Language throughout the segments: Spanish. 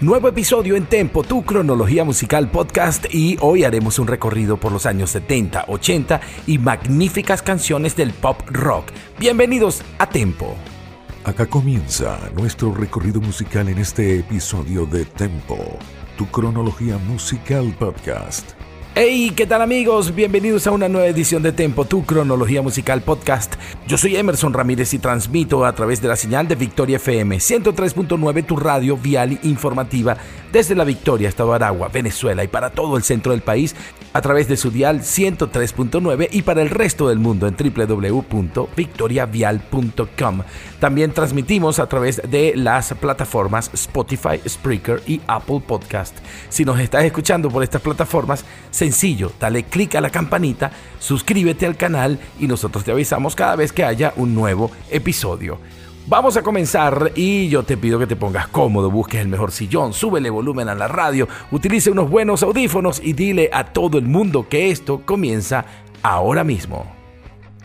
Nuevo episodio en Tempo, tu cronología musical podcast y hoy haremos un recorrido por los años 70, 80 y magníficas canciones del pop rock. Bienvenidos a Tempo. Acá comienza nuestro recorrido musical en este episodio de Tempo, tu cronología musical podcast. Hey, ¿qué tal amigos? Bienvenidos a una nueva edición de Tempo, tu cronología musical podcast. Yo soy Emerson Ramírez y transmito a través de la señal de Victoria FM 103.9, tu radio vial informativa desde la Victoria, Estado Aragua, Venezuela y para todo el centro del país a través de su dial 103.9 y para el resto del mundo en www.victoriavial.com. También transmitimos a través de las plataformas Spotify, Spreaker y Apple Podcast. Si nos estás escuchando por estas plataformas, sencillo, dale clic a la campanita, suscríbete al canal y nosotros te avisamos cada vez que haya un nuevo episodio. Vamos a comenzar y yo te pido que te pongas cómodo, busques el mejor sillón, súbele volumen a la radio, utilice unos buenos audífonos y dile a todo el mundo que esto comienza ahora mismo.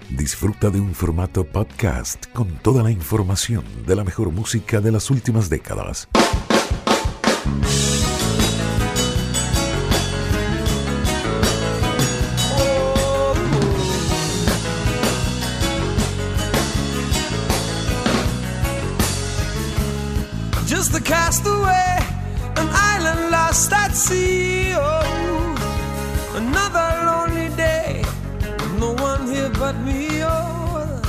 Disfruta de un formato podcast con toda la información de la mejor música de las últimas décadas. Just the castaway, an island lost at sea. Oh, another lonely day, no one here but me. Oh,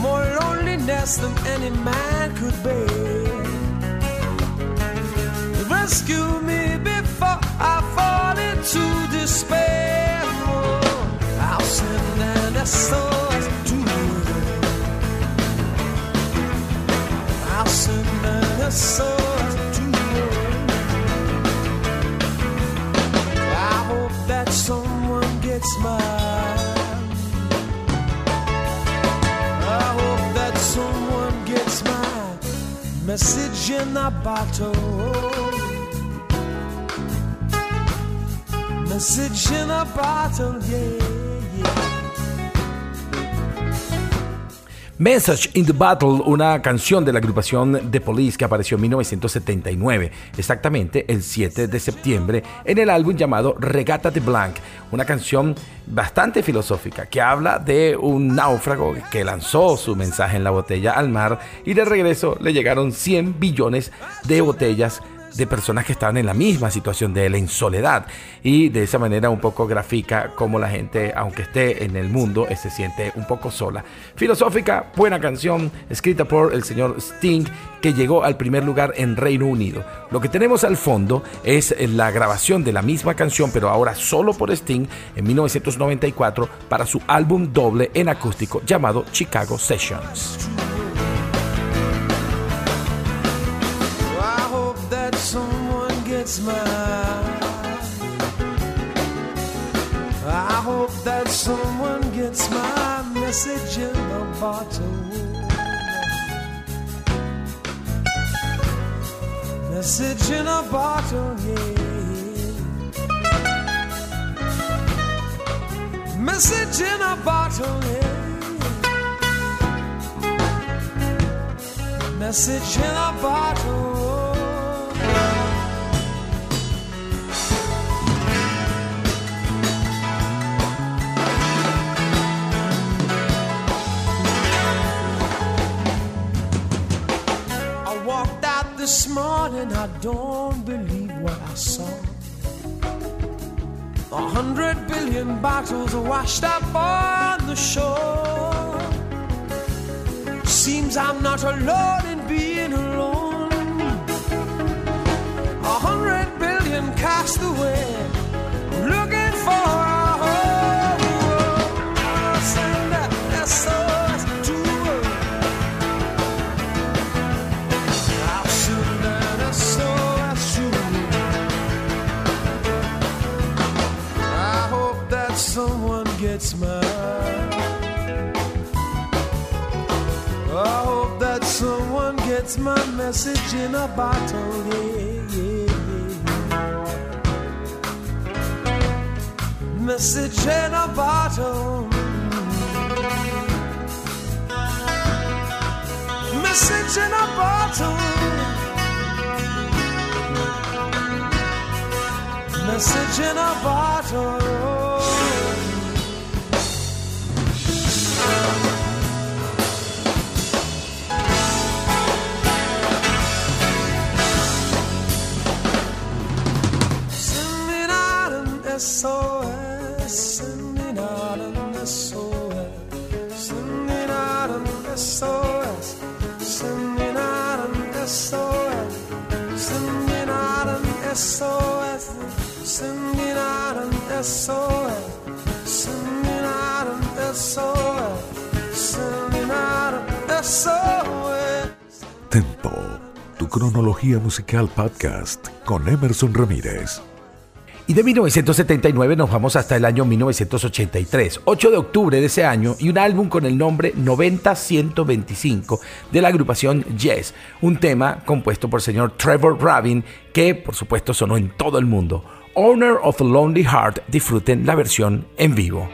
more loneliness than any man could bear. Rescue me before I fall into despair. Oh, I'll send an SOS message in a bottle. Message in a bottle, yeah. Message in the Battle, una canción de la agrupación The Police que apareció en 1979, exactamente el 7 de septiembre, en el álbum llamado Regata de Blanc, una canción bastante filosófica que habla de un náufrago que lanzó su mensaje en la botella al mar y de regreso le llegaron 100 billones de botellas de personas que estaban en la misma situación de él, en soledad. Y de esa manera un poco grafica cómo la gente, aunque esté en el mundo, eh, se siente un poco sola. Filosófica, buena canción, escrita por el señor Sting, que llegó al primer lugar en Reino Unido. Lo que tenemos al fondo es la grabación de la misma canción, pero ahora solo por Sting, en 1994, para su álbum doble en acústico llamado Chicago Sessions. Gets mine. I hope that someone gets my message in a bottle. Message in a bottle, yeah. Message in a bottle, yeah. Message in a bottle. This morning, I don't believe what I saw. A hundred billion bottles washed up on the shore. Seems I'm not alone in being alone. A hundred billion cast away, looking for My message in a bottle. Yeah, yeah, yeah. Message in a bottle. Message in a bottle. Message in a bottle. Musical podcast con Emerson Ramírez. Y de 1979 nos vamos hasta el año 1983, 8 de octubre de ese año, y un álbum con el nombre 90-125 de la agrupación Yes, un tema compuesto por el señor Trevor Rabin que por supuesto sonó en todo el mundo. Owner of a Lonely Heart, disfruten la versión en vivo.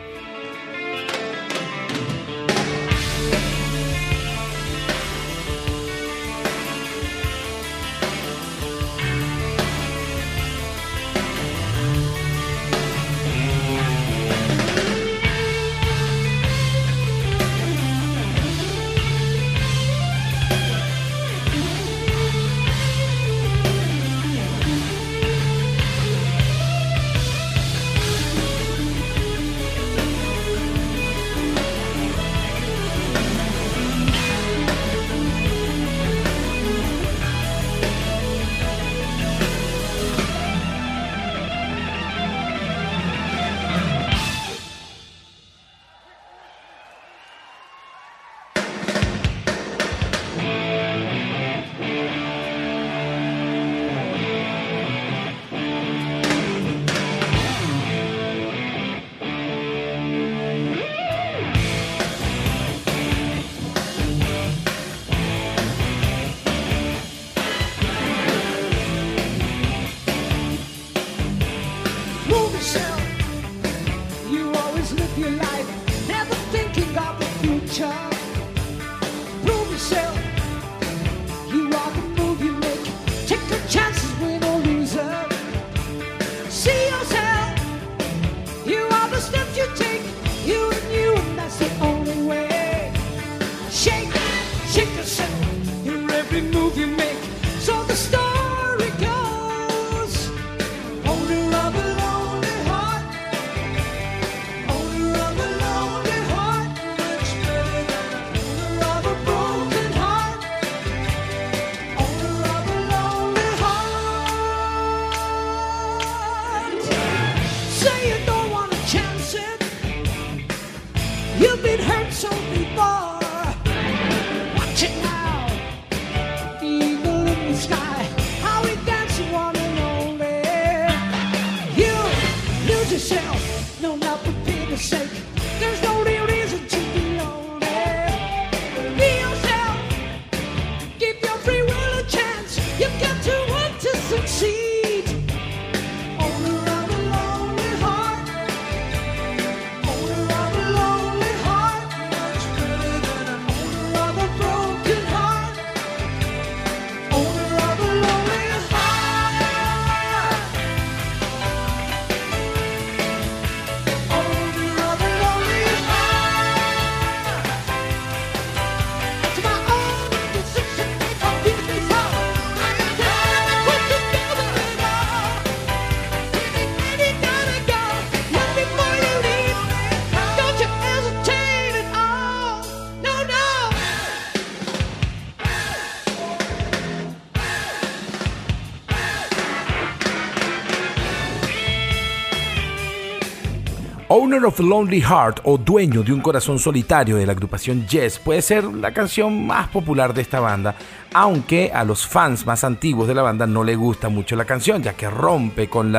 Owner of Lonely Heart o Dueño de un Corazón Solitario de la agrupación Yes puede ser la canción más popular de esta banda, aunque a los fans más antiguos de la banda no le gusta mucho la canción, ya que rompe con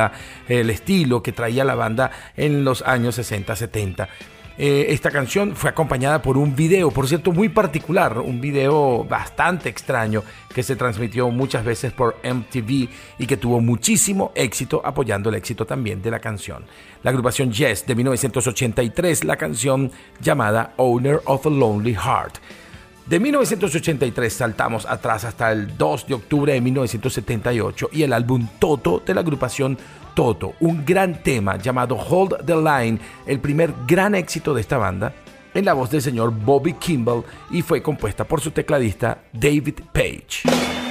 el estilo que traía la banda en los años 60-70. Eh, esta canción fue acompañada por un video, por cierto, muy particular, un video bastante extraño que se transmitió muchas veces por MTV y que tuvo muchísimo éxito apoyando el éxito también de la canción. La agrupación Yes de 1983, la canción llamada Owner of a Lonely Heart. De 1983 saltamos atrás hasta el 2 de octubre de 1978 y el álbum Toto de la agrupación Toto, un gran tema llamado Hold the Line, el primer gran éxito de esta banda, en la voz del señor Bobby Kimball y fue compuesta por su tecladista David Page.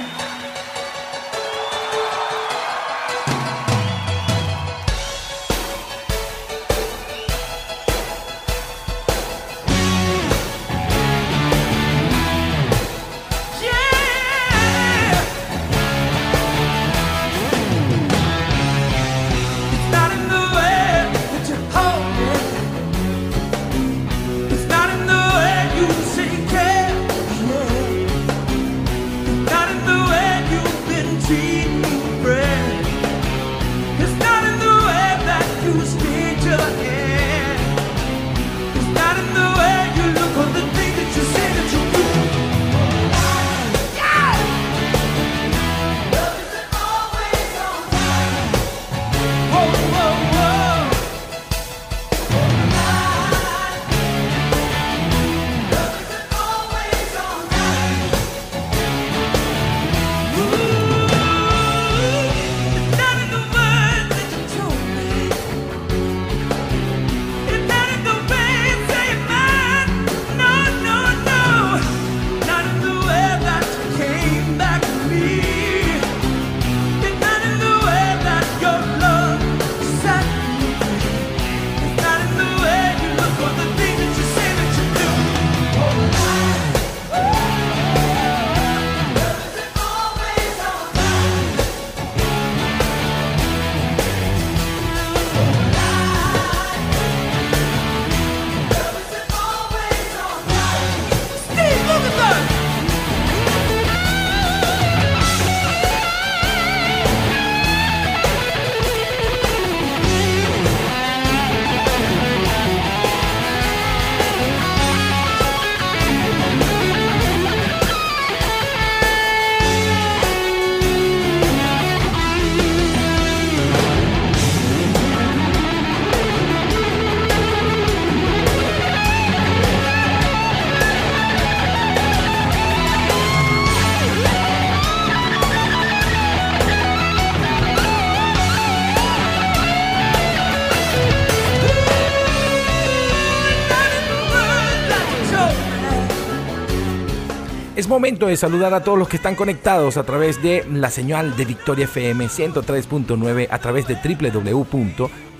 Momento de saludar a todos los que están conectados a través de la señal de Victoria FM 103.9 a través de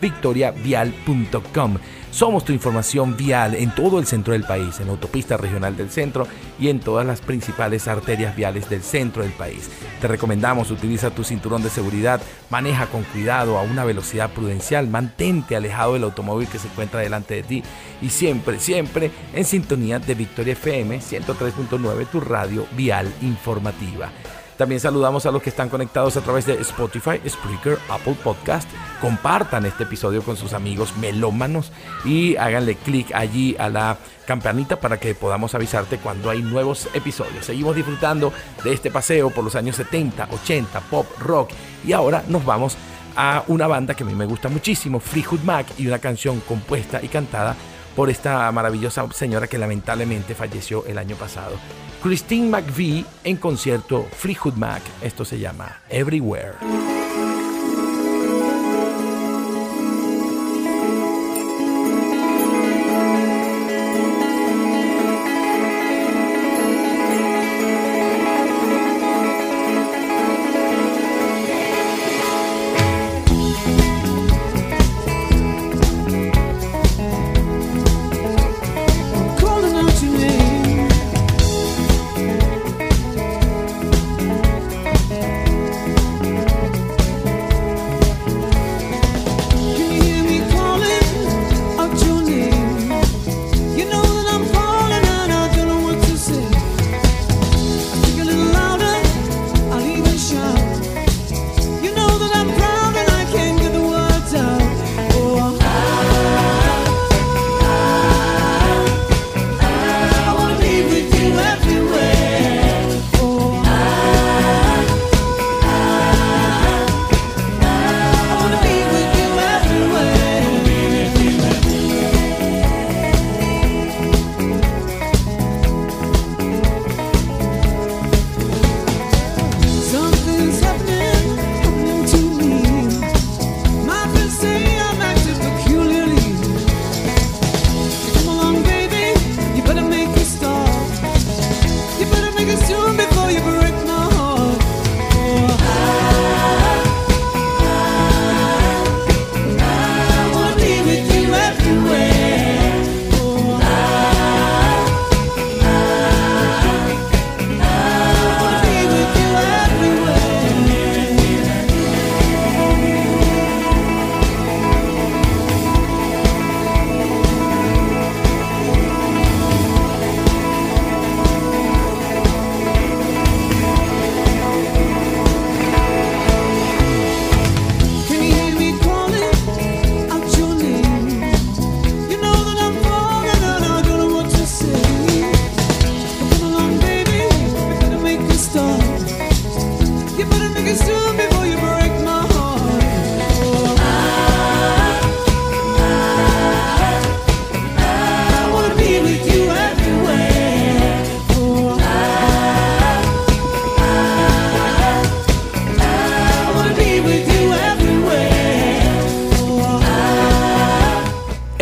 www.victoriavial.com. Somos tu información vial en todo el centro del país, en la autopista regional del centro y en todas las principales arterias viales del centro del país. Te recomendamos utiliza tu cinturón de seguridad, maneja con cuidado a una velocidad prudencial, mantente alejado del automóvil que se encuentra delante de ti y siempre, siempre en sintonía de Victoria FM 103.9, tu radio vial informativa. También saludamos a los que están conectados a través de Spotify, Spreaker, Apple Podcast. Compartan este episodio con sus amigos melómanos y háganle clic allí a la campanita para que podamos avisarte cuando hay nuevos episodios. Seguimos disfrutando de este paseo por los años 70, 80, pop, rock y ahora nos vamos a una banda que a mí me gusta muchísimo, Fleetwood Mac y una canción compuesta y cantada por esta maravillosa señora que lamentablemente falleció el año pasado. Christine McVie en concierto Fleetwood Mac. Esto se llama Everywhere.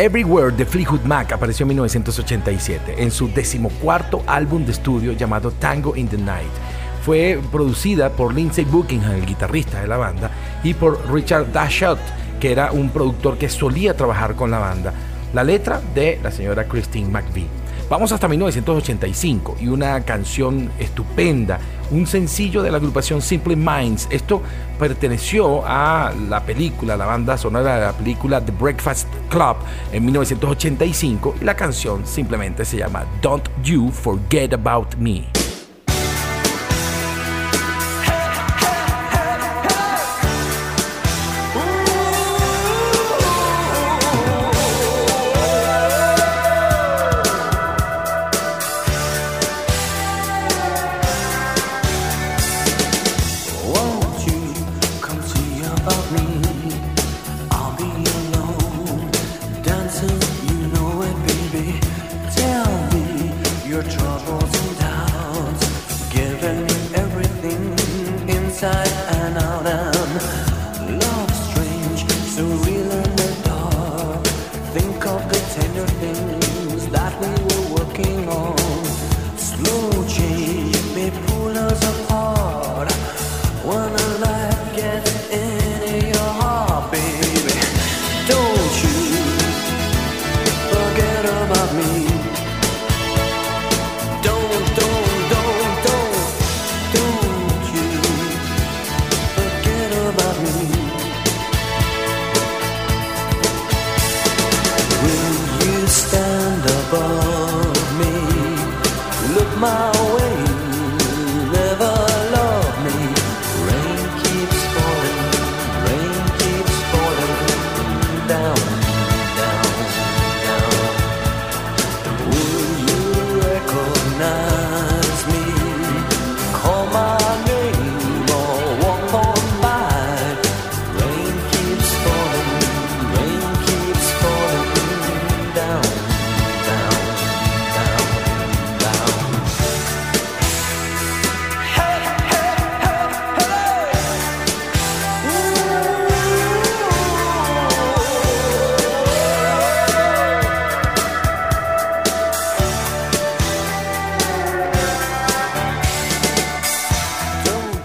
Everywhere de Fleetwood Mac apareció en 1987 en su decimocuarto álbum de estudio llamado Tango in the Night. Fue producida por Lindsey Buckingham, el guitarrista de la banda, y por Richard Dashut, que era un productor que solía trabajar con la banda. La letra de la señora Christine McVie. Vamos hasta 1985 y una canción estupenda, un sencillo de la agrupación Simple Minds. Esto perteneció a la película, la banda sonora de la película The Breakfast Club en 1985 y la canción simplemente se llama Don't You Forget About Me.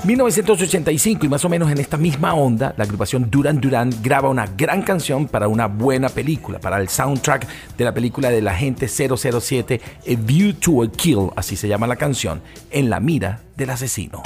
1985 y más o menos en esta misma onda, la agrupación Duran Duran graba una gran canción para una buena película, para el soundtrack de la película de la gente 007, A View to a Kill, así se llama la canción, en la mira del asesino.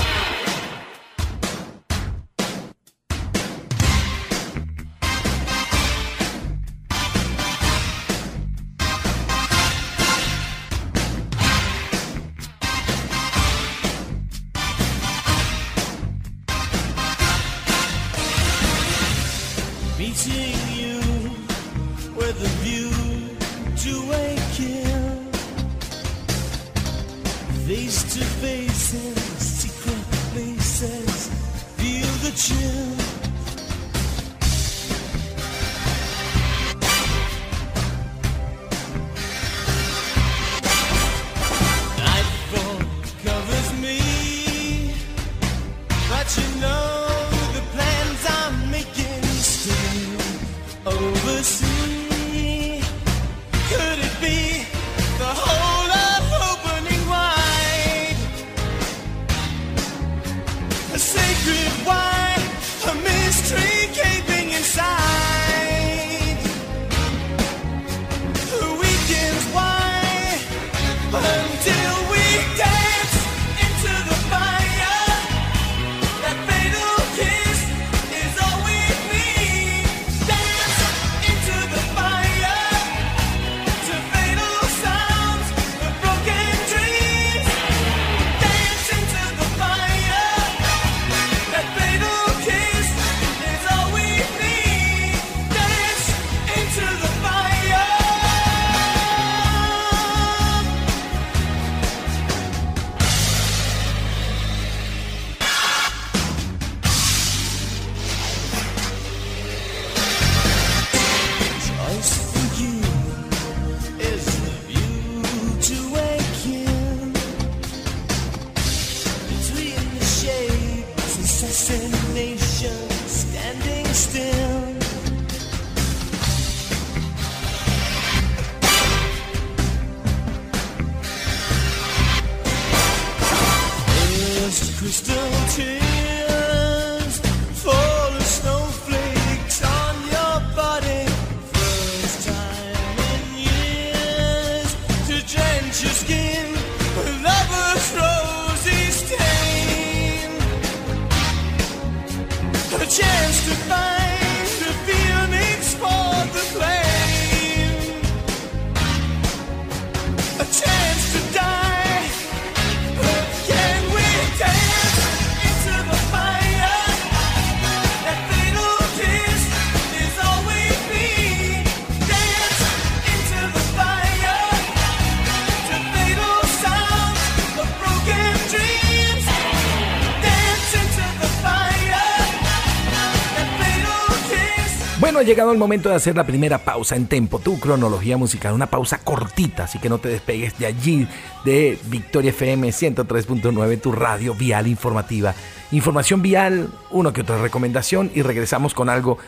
llegado el momento de hacer la primera pausa en tempo, tu cronología musical, una pausa cortita, así que no te despegues de allí, de Victoria FM 103.9, tu radio vial informativa. Información vial, una que otra recomendación y regresamos con algo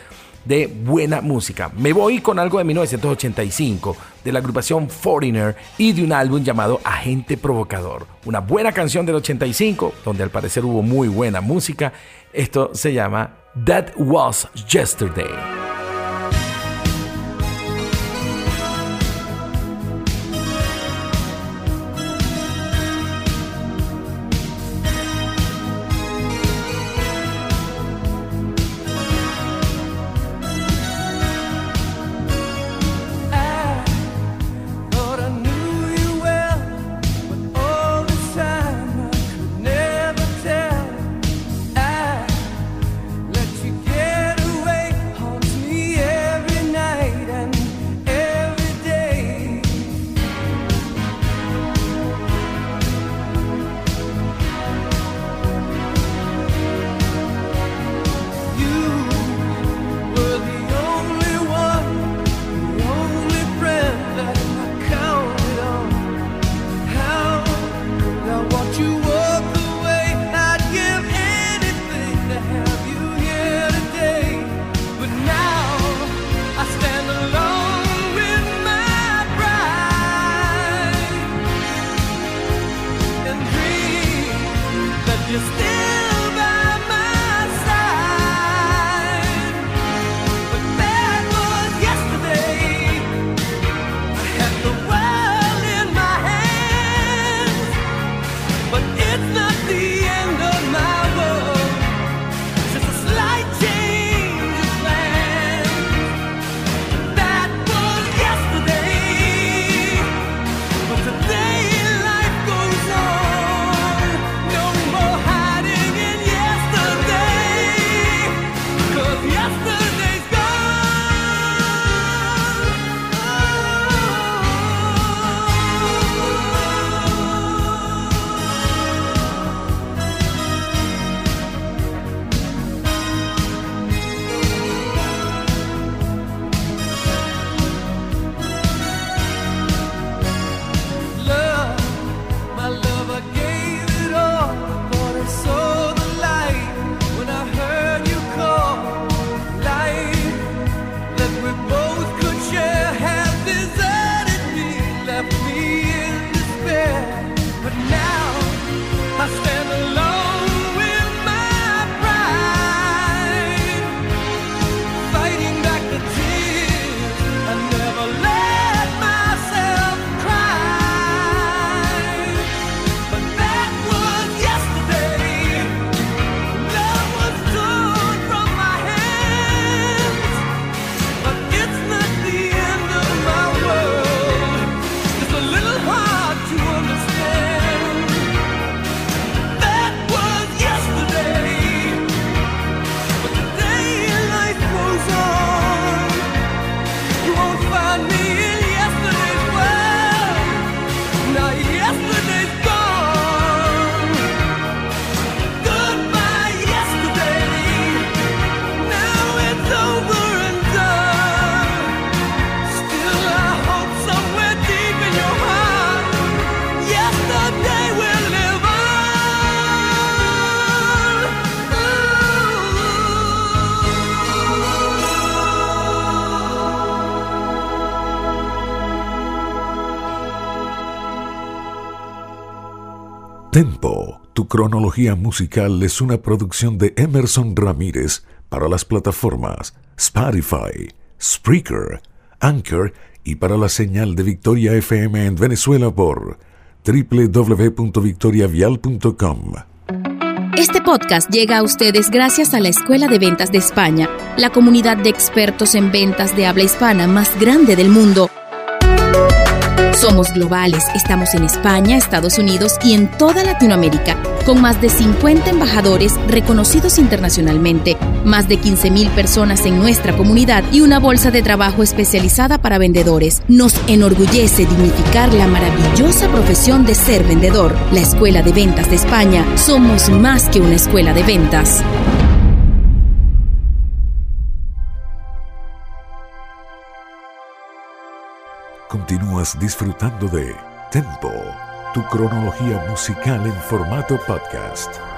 de buena música. Me voy con algo de 1985, de la agrupación Foreigner y de un álbum llamado Agente Provocador. Una buena canción del 85, donde al parecer hubo muy buena música. Esto se llama That Was Yesterday. Cronología musical es una producción de Emerson Ramírez para las plataformas Spotify, Spreaker, Anchor y para la señal de Victoria FM en Venezuela por www.victoriavial.com. Este podcast llega a ustedes gracias a la Escuela de Ventas de España, la comunidad de expertos en ventas de habla hispana más grande del mundo. Somos globales, estamos en España, Estados Unidos y en toda Latinoamérica, con más de 50 embajadores reconocidos internacionalmente, más de 15.000 personas en nuestra comunidad y una bolsa de trabajo especializada para vendedores. Nos enorgullece dignificar la maravillosa profesión de ser vendedor. La Escuela de Ventas de España, somos más que una escuela de ventas. Continúas disfrutando de Tempo, tu cronología musical en formato podcast.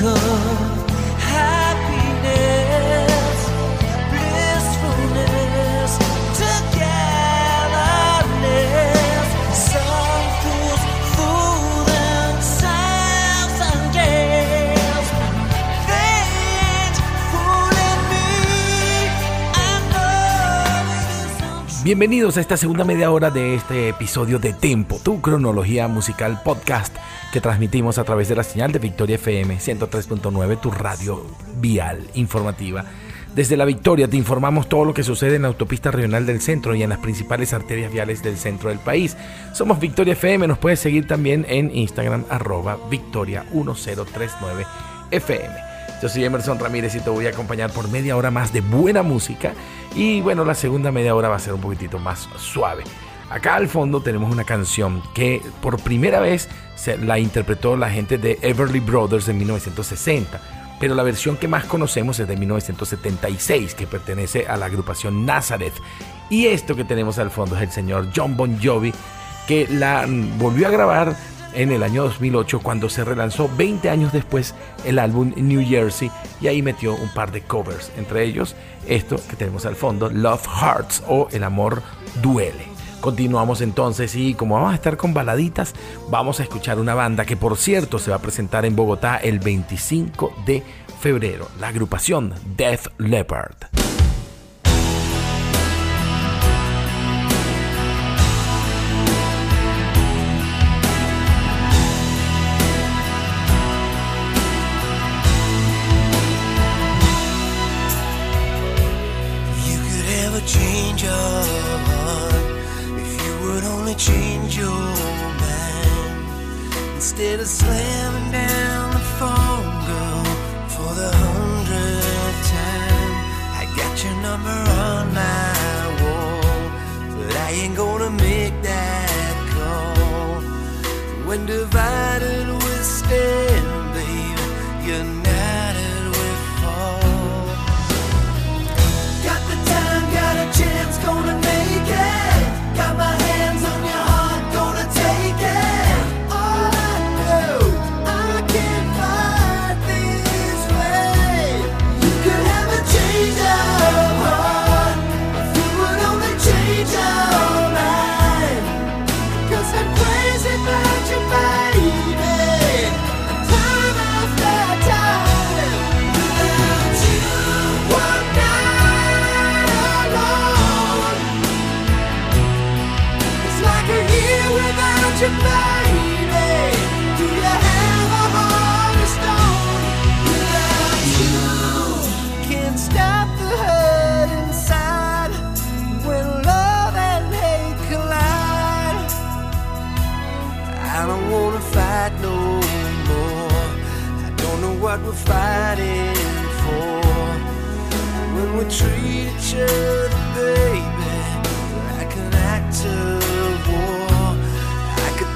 could Bienvenidos a esta segunda media hora de este episodio de Tempo, tu cronología musical podcast que transmitimos a través de la señal de Victoria FM 103.9, tu radio vial informativa. Desde la Victoria te informamos todo lo que sucede en la autopista regional del centro y en las principales arterias viales del centro del país. Somos Victoria FM, nos puedes seguir también en Instagram arroba Victoria 1039 FM. Yo soy Emerson Ramírez y te voy a acompañar por media hora más de buena música. Y bueno, la segunda media hora va a ser un poquitito más suave. Acá al fondo tenemos una canción que por primera vez se la interpretó la gente de Everly Brothers en 1960. Pero la versión que más conocemos es de 1976, que pertenece a la agrupación Nazareth. Y esto que tenemos al fondo es el señor John Bon Jovi, que la volvió a grabar en el año 2008 cuando se relanzó 20 años después el álbum New Jersey y ahí metió un par de covers, entre ellos esto que tenemos al fondo, Love Hearts o El amor duele. Continuamos entonces y como vamos a estar con baladitas, vamos a escuchar una banda que por cierto se va a presentar en Bogotá el 25 de febrero, la agrupación Death Leopard. slave.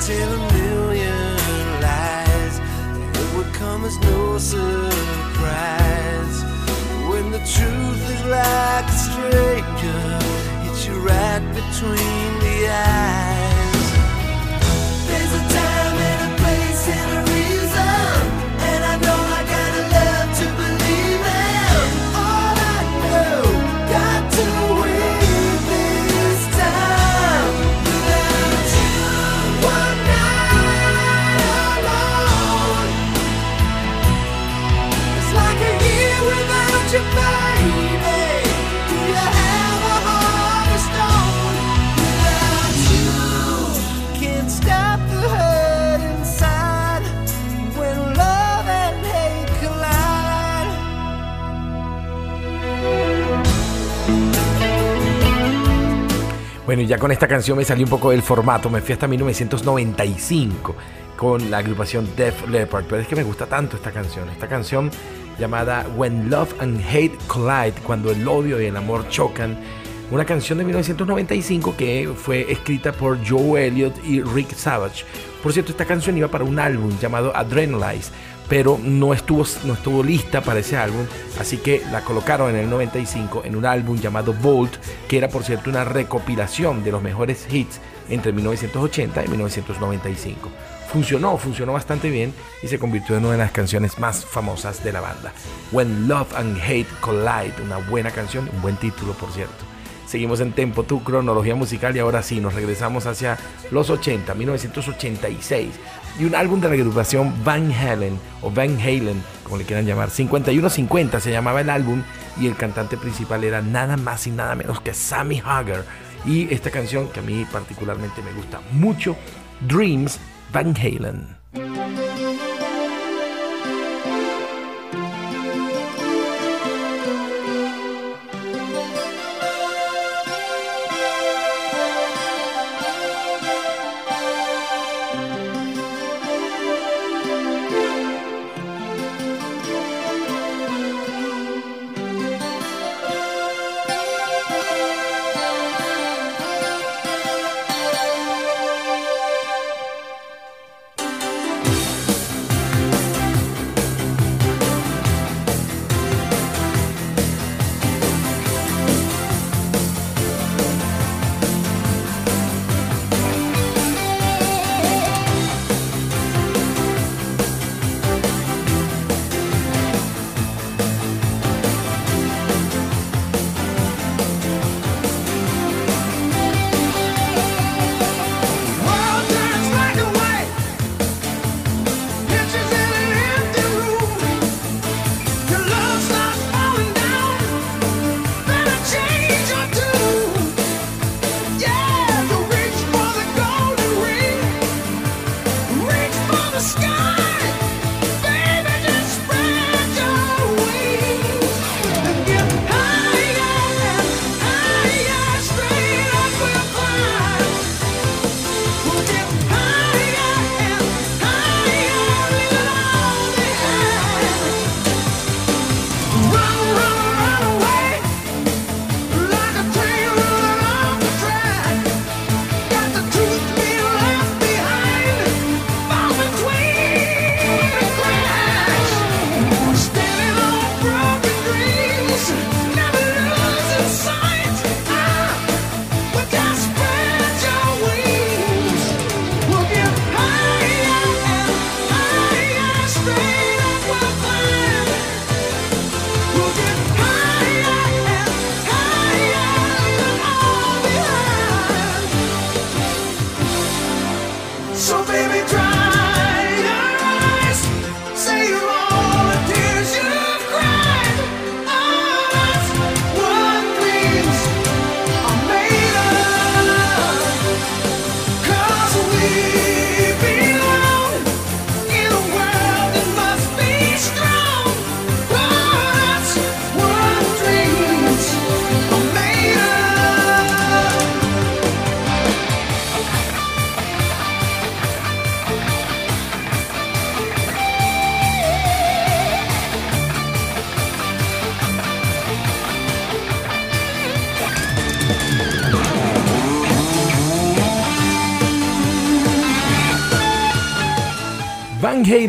Tell a million lies, it would come as no surprise. When the truth is like a stranger, hits you right between the eyes. Bueno, ya con esta canción me salí un poco del formato, me fui hasta 1995 con la agrupación Def Leppard, pero es que me gusta tanto esta canción, esta canción llamada When Love and Hate Collide, cuando el odio y el amor chocan, una canción de 1995 que fue escrita por Joe Elliott y Rick Savage. Por cierto, esta canción iba para un álbum llamado Adrenalize, pero no estuvo, no estuvo lista para ese álbum, así que la colocaron en el 95 en un álbum llamado Volt, que era por cierto una recopilación de los mejores hits entre 1980 y 1995. Funcionó, funcionó bastante bien y se convirtió en una de las canciones más famosas de la banda. When Love and Hate Collide, una buena canción, un buen título por cierto. Seguimos en Tempo, tu cronología musical y ahora sí, nos regresamos hacia los 80, 1986 y un álbum de la agrupación Van Halen o Van Halen, como le quieran llamar. 5150 se llamaba el álbum y el cantante principal era nada más y nada menos que Sammy Hagar. Y esta canción que a mí particularmente me gusta mucho, Dreams Van Halen.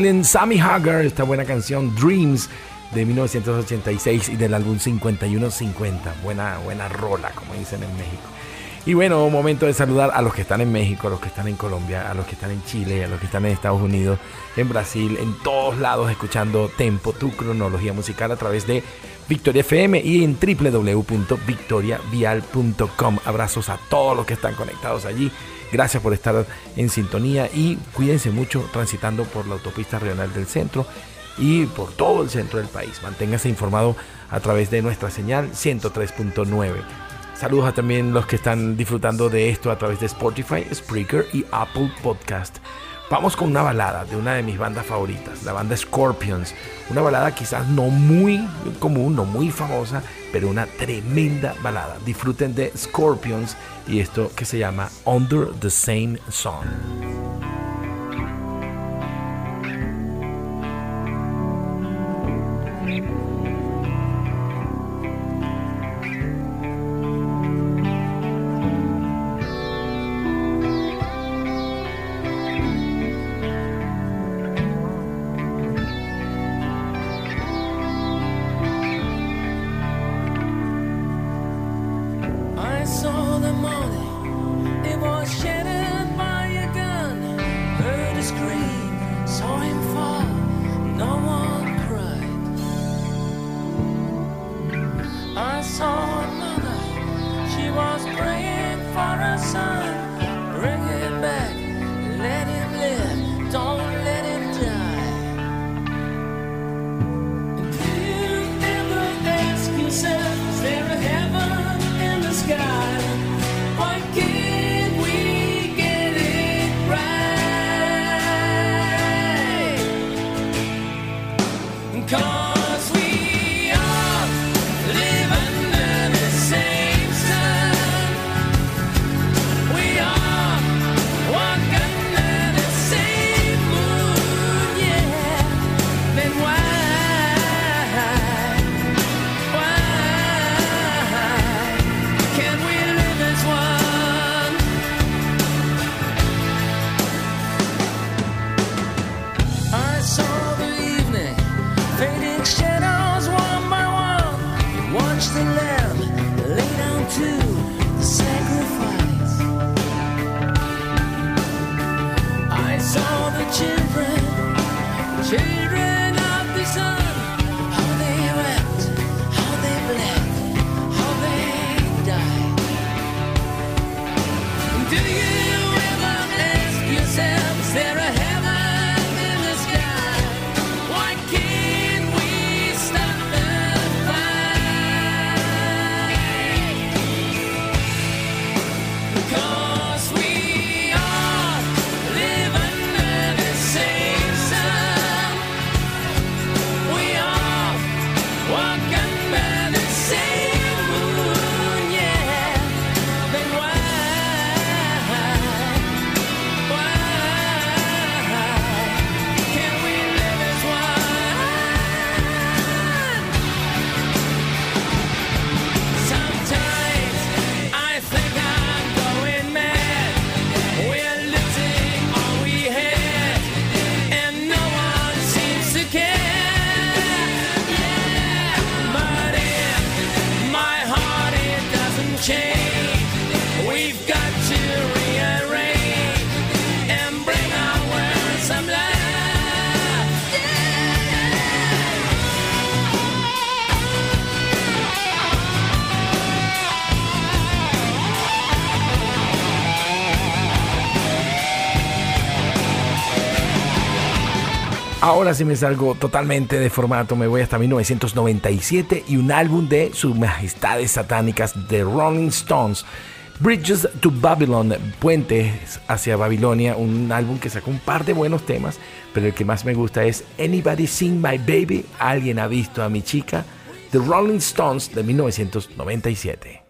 Sammy Hagar, esta buena canción Dreams de 1986 y del álbum 5150. Buena, buena rola, como dicen en México. Y bueno, momento de saludar a los que están en México, a los que están en Colombia, a los que están en Chile, a los que están en Estados Unidos, en Brasil, en todos lados escuchando Tempo, tu cronología musical a través de Victoria FM y en www.victoriavial.com. Abrazos a todos los que están conectados allí. Gracias por estar en sintonía y cuídense mucho transitando por la autopista regional del centro y por todo el centro del país. Manténgase informado a través de nuestra señal 103.9. Saludos a también los que están disfrutando de esto a través de Spotify, Spreaker y Apple Podcast. Vamos con una balada de una de mis bandas favoritas, la banda Scorpions. Una balada quizás no muy común, no muy famosa, pero una tremenda balada. Disfruten de Scorpions y esto que se llama Under the Same Sun. Sí me salgo totalmente de formato, me voy hasta 1997 y un álbum de sus majestades satánicas de Rolling Stones. Bridges to Babylon, Puentes hacia Babilonia, un álbum que sacó un par de buenos temas, pero el que más me gusta es Anybody Seen My Baby, alguien ha visto a mi chica, The Rolling Stones de 1997.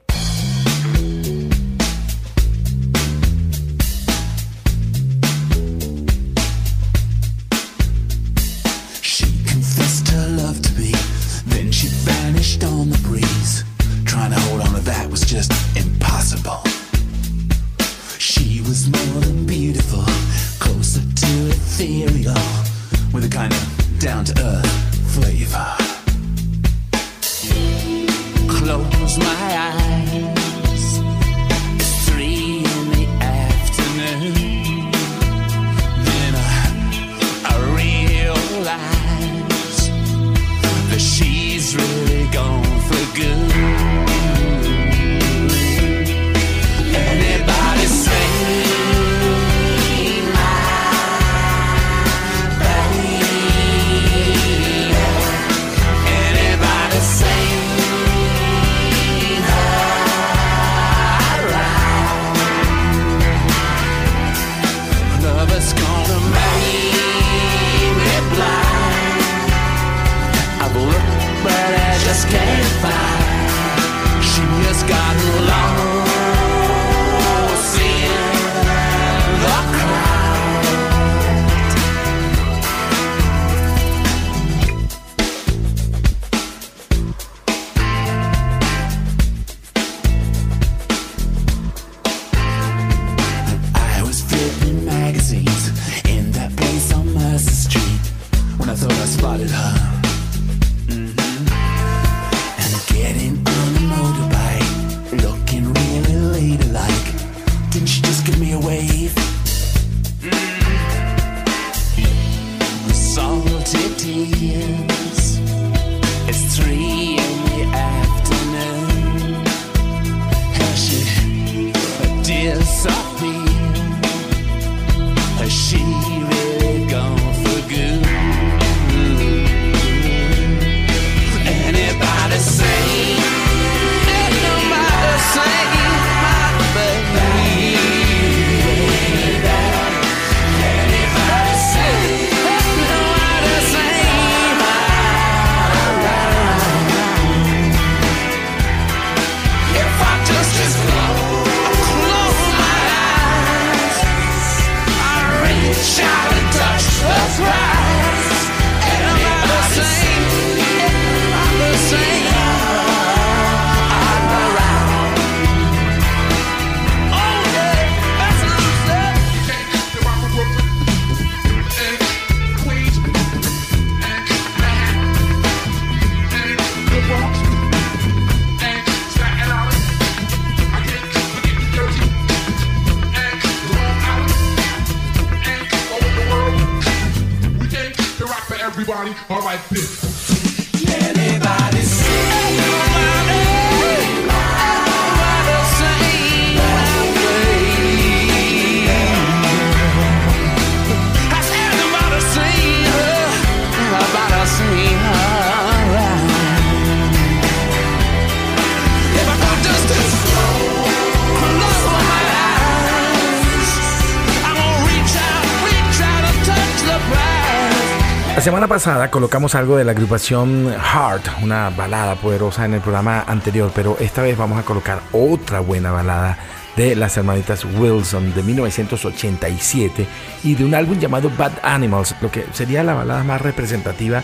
pasada colocamos algo de la agrupación Heart, una balada poderosa en el programa anterior, pero esta vez vamos a colocar otra buena balada de las hermanitas Wilson de 1987 y de un álbum llamado Bad Animals, lo que sería la balada más representativa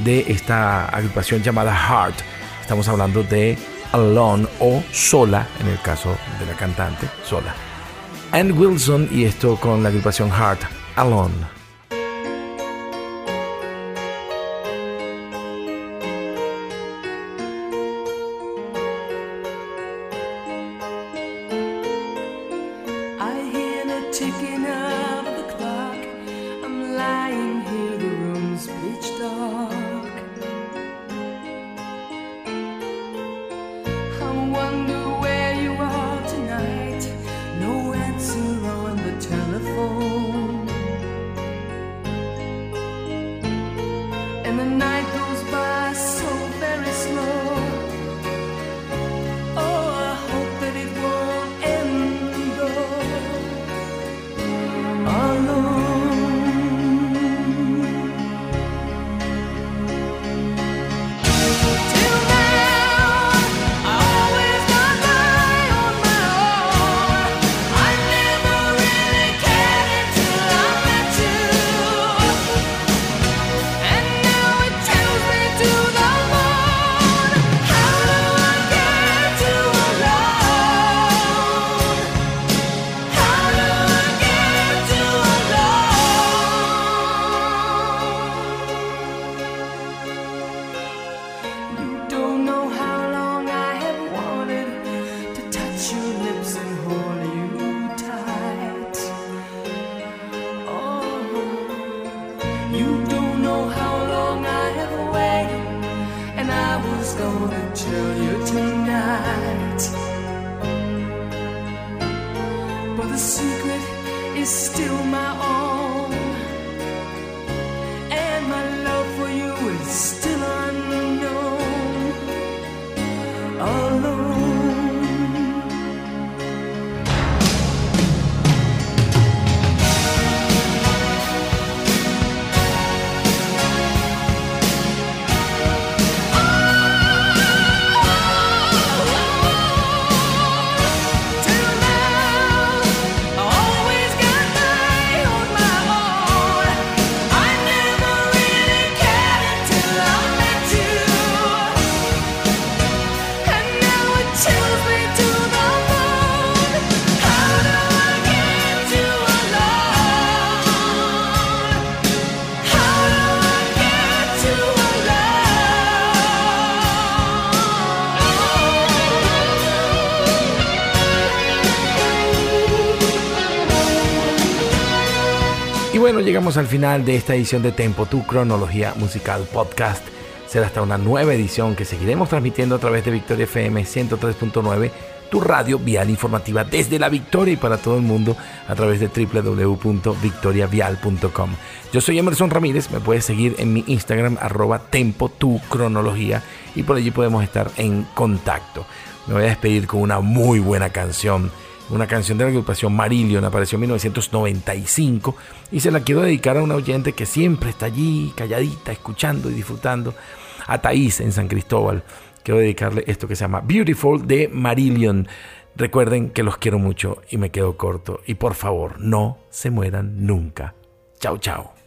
de esta agrupación llamada Heart. Estamos hablando de Alone o Sola, en el caso de la cantante, Sola. And Wilson y esto con la agrupación Heart, Alone. Al final de esta edición de Tempo, tu cronología musical podcast. Será hasta una nueva edición que seguiremos transmitiendo a través de Victoria FM 103.9, tu radio vial informativa desde la Victoria y para todo el mundo a través de www.victoriavial.com. Yo soy Emerson Ramírez, me puedes seguir en mi Instagram arroba tempo tu cronología y por allí podemos estar en contacto. Me voy a despedir con una muy buena canción una canción de la agrupación Marillion, apareció en 1995 y se la quiero dedicar a una oyente que siempre está allí, calladita, escuchando y disfrutando, a Thaís en San Cristóbal. Quiero dedicarle esto que se llama Beautiful de Marillion. Recuerden que los quiero mucho y me quedo corto. Y por favor, no se mueran nunca. Chao, chao.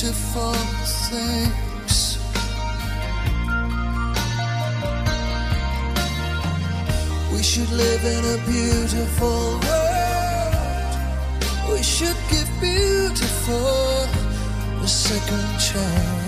Beautiful things. We should live in a beautiful world. We should give beautiful a second chance.